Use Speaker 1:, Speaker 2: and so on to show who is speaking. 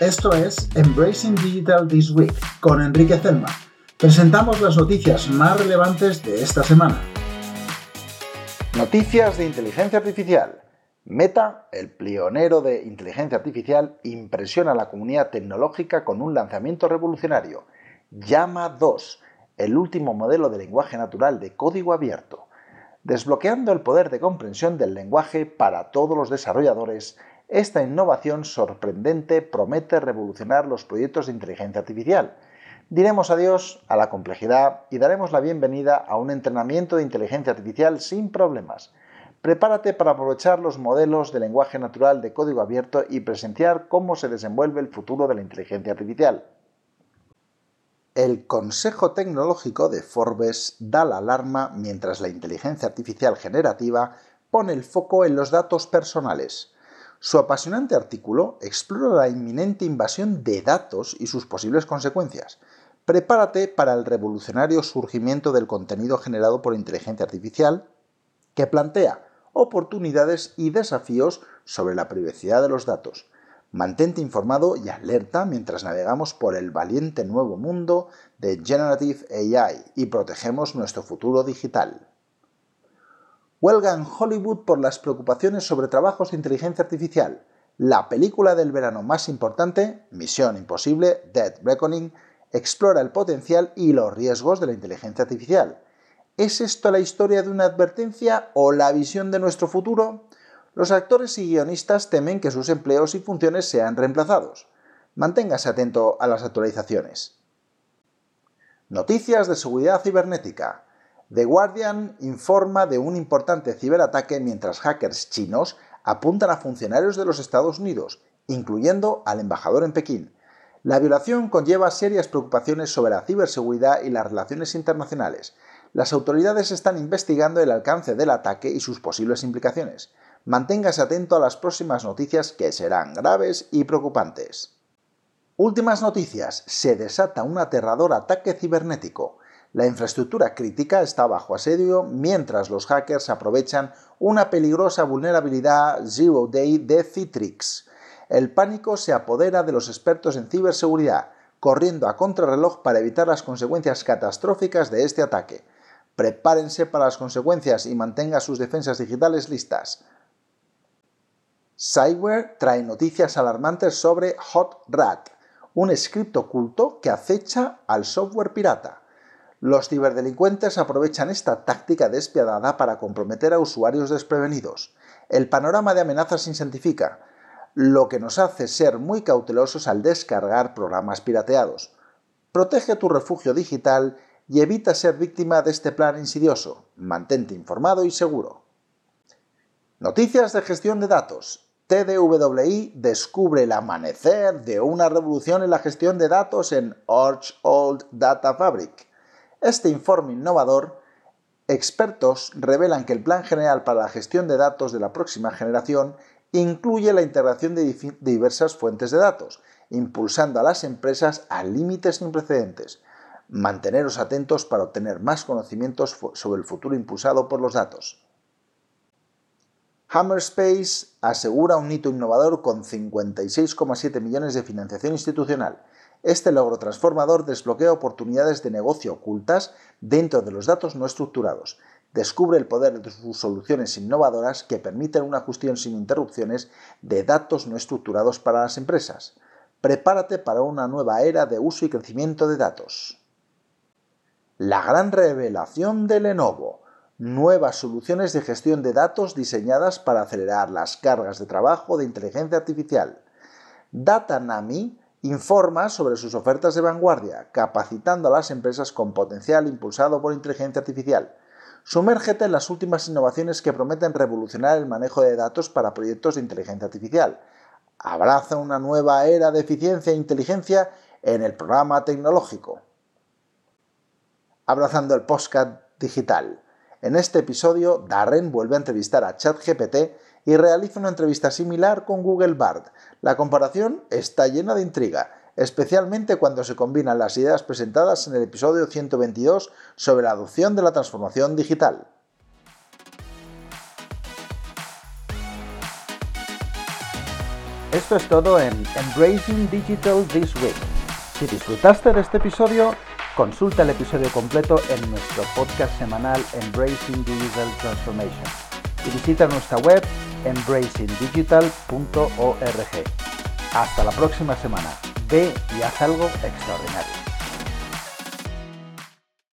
Speaker 1: Esto es Embracing Digital This Week con Enrique Zelma. Presentamos las noticias más relevantes de esta semana.
Speaker 2: Noticias de inteligencia artificial. Meta, el pionero de inteligencia artificial, impresiona a la comunidad tecnológica con un lanzamiento revolucionario. Llama 2, el último modelo de lenguaje natural de código abierto, desbloqueando el poder de comprensión del lenguaje para todos los desarrolladores. Esta innovación sorprendente promete revolucionar los proyectos de inteligencia artificial. Diremos adiós a la complejidad y daremos la bienvenida a un entrenamiento de inteligencia artificial sin problemas Prepárate para aprovechar los modelos de lenguaje natural de código abierto y presenciar cómo se desenvuelve el futuro de la inteligencia artificial. El Consejo Tecnológico de Forbes da la alarma mientras la inteligencia artificial generativa pone el foco en los datos personales. Su apasionante artículo explora la inminente invasión de datos y sus posibles consecuencias. Prepárate para el revolucionario surgimiento del contenido generado por inteligencia artificial que plantea oportunidades y desafíos sobre la privacidad de los datos. Mantente informado y alerta mientras navegamos por el valiente nuevo mundo de Generative AI y protegemos nuestro futuro digital. Huelga en Hollywood por las preocupaciones sobre trabajos de inteligencia artificial. La película del verano más importante, Misión Imposible, Dead Reckoning, explora el potencial y los riesgos de la inteligencia artificial ¿Es esto la historia de una advertencia o la visión de nuestro futuro? Los actores y guionistas temen que sus empleos y funciones sean reemplazados. Manténgase atento a las actualizaciones. Noticias de seguridad cibernética. The Guardian informa de un importante ciberataque mientras hackers chinos apuntan a funcionarios de los Estados Unidos, incluyendo al embajador en Pekín. La violación conlleva serias preocupaciones sobre la ciberseguridad y las relaciones internacionales, las autoridades están investigando el alcance del ataque y sus posibles implicaciones. Manténgase atento a las próximas noticias que serán graves y preocupantes. Últimas noticias. Se desata un aterrador ataque cibernético. La infraestructura crítica está bajo asedio mientras los hackers aprovechan una peligrosa vulnerabilidad Zero Day de Citrix. El pánico se apodera de los expertos en ciberseguridad, corriendo a contrarreloj para evitar las consecuencias catastróficas de este ataque. Prepárense para las consecuencias y mantenga sus defensas digitales listas. Cyware trae noticias alarmantes sobre Hot Rat, un script oculto que acecha al software pirata. Los ciberdelincuentes aprovechan esta táctica despiadada para comprometer a usuarios desprevenidos. El panorama de amenazas se intensifica, lo que nos hace ser muy cautelosos al descargar programas pirateados. Protege tu refugio digital y evita ser víctima de este plan insidioso. Mantente informado y seguro. Noticias de gestión de datos. TDWI descubre el amanecer de una revolución en la gestión de datos en Arch Old Data Fabric. Este informe innovador, expertos revelan que el plan general para la gestión de datos de la próxima generación incluye la integración de diversas fuentes de datos, impulsando a las empresas a límites sin precedentes manteneros atentos para obtener más conocimientos sobre el futuro impulsado por los datos. Hammerspace asegura un hito innovador con 56,7 millones de financiación institucional. Este logro transformador desbloquea oportunidades de negocio ocultas dentro de los datos no estructurados. Descubre el poder de sus soluciones innovadoras que permiten una gestión sin interrupciones de datos no estructurados para las empresas. Prepárate para una nueva era de uso y crecimiento de datos. La gran revelación de Lenovo. Nuevas soluciones de gestión de datos diseñadas para acelerar las cargas de trabajo de inteligencia artificial. Datanami informa sobre sus ofertas de vanguardia, capacitando a las empresas con potencial impulsado por inteligencia artificial. Sumérgete en las últimas innovaciones que prometen revolucionar el manejo de datos para proyectos de inteligencia artificial. Abraza una nueva era de eficiencia e inteligencia en el programa tecnológico abrazando el podcast digital. En este episodio, Darren vuelve a entrevistar a ChatGPT y realiza una entrevista similar con Google Bard. La comparación está llena de intriga, especialmente cuando se combinan las ideas presentadas en el episodio 122 sobre la adopción de la transformación digital. Esto es todo en Embracing Digital This Week. Si disfrutaste de este episodio, consulta el episodio completo en nuestro podcast semanal Embracing Digital Transformation y visita nuestra web embracingdigital.org. Hasta la próxima semana. Ve y haz algo extraordinario.